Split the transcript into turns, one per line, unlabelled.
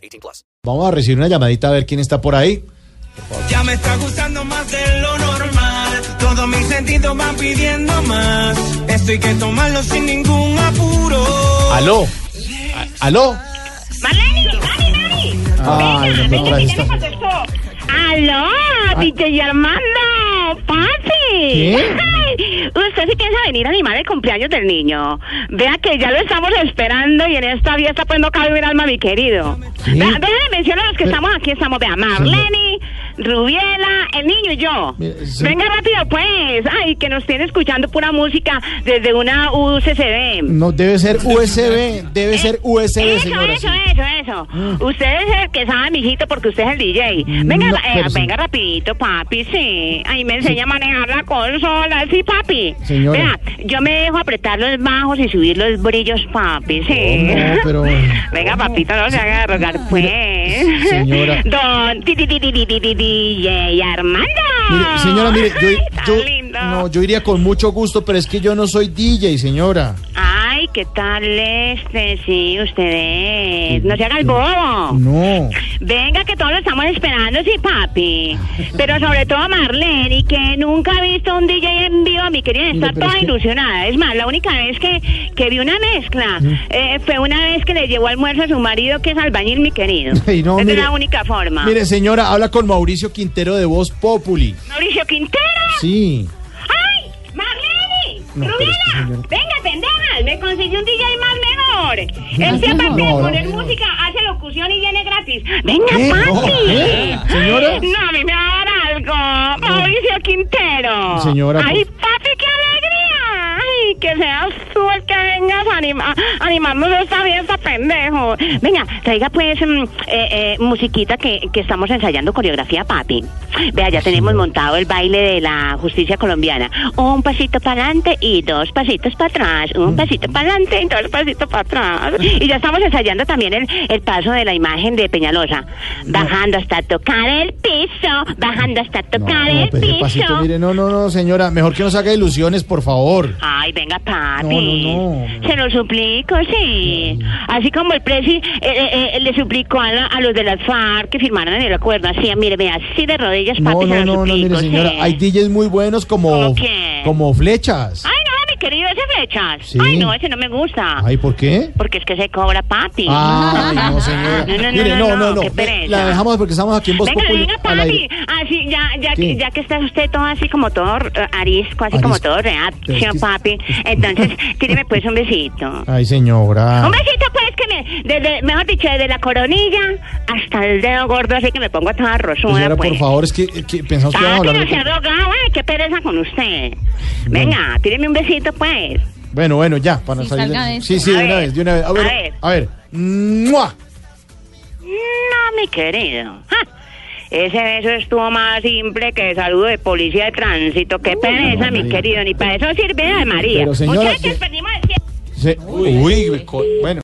18 plus.
Vamos a recibir una llamadita a ver quién está por ahí.
Ya me está gustando más de lo normal. Todos mis sentidos van pidiendo más. Esto hay que tomarlo sin ningún apuro.
¿Aló? A- ¿Aló?
Marlene, Dani, Dani.
Ay,
Venga,
no,
venga,
pero ahí
que ya me contestó. ¡Aló! DJ Armando, papi.
¿Qué?
Usted sí piensa venir a animar el cumpleaños del niño. Vea que ya lo estamos esperando y en esta fiesta pues no cabe un alma, mi querido.
¿Qué?
Vea, déjame mencionar a los que estamos aquí. Estamos, vea, Marlene, Rubiela, el niño y yo. Venga rápido, pues. Ay, que nos tiene escuchando pura música desde una UCCB.
No, debe ser USB, debe ser USB,
Eso,
señora.
eso,
sí.
eso, eso. Usted es el que sabe, mijito, porque usted es el DJ. Venga,
No,
eh,
sí.
venga rapidito, papi, sí. Ahí me enseña a manejar la consola, sí, papi.
Señora.
Vea, yo me dejo apretar los bajos y subir los brillos, papi, sí.
No, pero-
Venga, papito, no se haga rogar, pues.
Señora.
Don DJ Armando.
Mire, señora, mire, yo, yo, no, yo iría con mucho gusto, pero es que yo no soy DJ, señora.
Ay, ¿qué tal este? Sí, ustedes. No se haga el bobo.
No.
Venga, que todos lo estamos esperando, sí, papi. Pero sobre todo Marlene, que nunca ha visto un DJ en vivo, mi querida, está
Mire, pero
toda
es que-
ilusionada. Es más, la única vez que, que vi una mezcla eh, fue una vez que le llevó almuerzo a su marido, que es albañil, mi querido.
Ay, no, mire.
es la única forma.
Mire, señora, habla con Mauricio Quintero de Voz Populi.
Mauricio Quintero.
Sí.
¡Ay! ¡Marlene!
No,
¡Venga, pendejas! ¡Me consiguió un DJ más mejor! Este aparte de
No, no,
poner
no.
música, hace locución y viene gratis. ¡Venga,
¿Qué? No,
papi!
¿qué? Señora.
No, a mí me va a dar algo. Mauricio Quintero.
Señora,
¡Ay,
por-
que seas tú el que vengas a, anima- a animarnos esta fiesta, pendejo! Venga, traiga pues mm, eh, eh, musiquita que, que estamos ensayando coreografía, papi. Vea, ya tenemos montado el baile de la justicia colombiana. Un pasito para adelante y dos pasitos para atrás. Un pasito para adelante y dos pasitos para atrás. Y ya estamos ensayando también el, el paso de la imagen de Peñalosa. Bajando hasta tocar el piso, bajando hasta tocar
no,
el
pasito,
piso.
mire, no, no, no, señora, mejor que nos haga ilusiones, por favor.
Ay, venga, papi.
No, no, no.
Se lo suplico, sí. Así como el presi eh, eh, eh, le suplicó a, la- a los de las FARC que firmaran el acuerdo. Así, mire, vea, así de rodillas, papi,
No,
se
no,
lo
no, no,
suplico,
mire, señora,
sí.
hay DJs muy buenos como, como flechas.
Querido, ese flechas.
Sí.
Ay, no, ese no me gusta.
Ay, ¿por qué?
Porque es que se cobra, papi.
Ay, no, señora.
No, no, no,
Mire,
no,
no, no,
no,
no.
qué pereza.
La dejamos porque estamos aquí en Voz
Venga, venga, papi. Así, ya, ya,
¿Qué?
que, ya que está usted todo así como todo eh, arisco, así como todo
que-
papi. Entonces, tíreme pues un besito.
Ay, señora.
Un besito, pues, que me, desde, mejor dicho, desde la coronilla hasta el dedo gordo, así que me pongo toda rosuda,
Señora,
pues.
por favor, es que, que pensamos que íbamos a hablar
no se
de...
rogaba, ay, qué pereza con usted. Venga, tíreme un besito, pues.
Bueno, bueno, ya, para
Sí,
salir de...
de
Sí, sí, de
A
una
ver,
vez, de una vez. A ver,
a ver.
a ver. ¡Mua!
No, mi querido. Ja, Ese beso estuvo más simple que saludo de policía de tránsito. Qué pereza, mi
María.
querido. Ni para eso sirve de María.
Pero, señora,
Muchachos,
que-
perdimos el tiempo.
Se- Uy, co- bueno.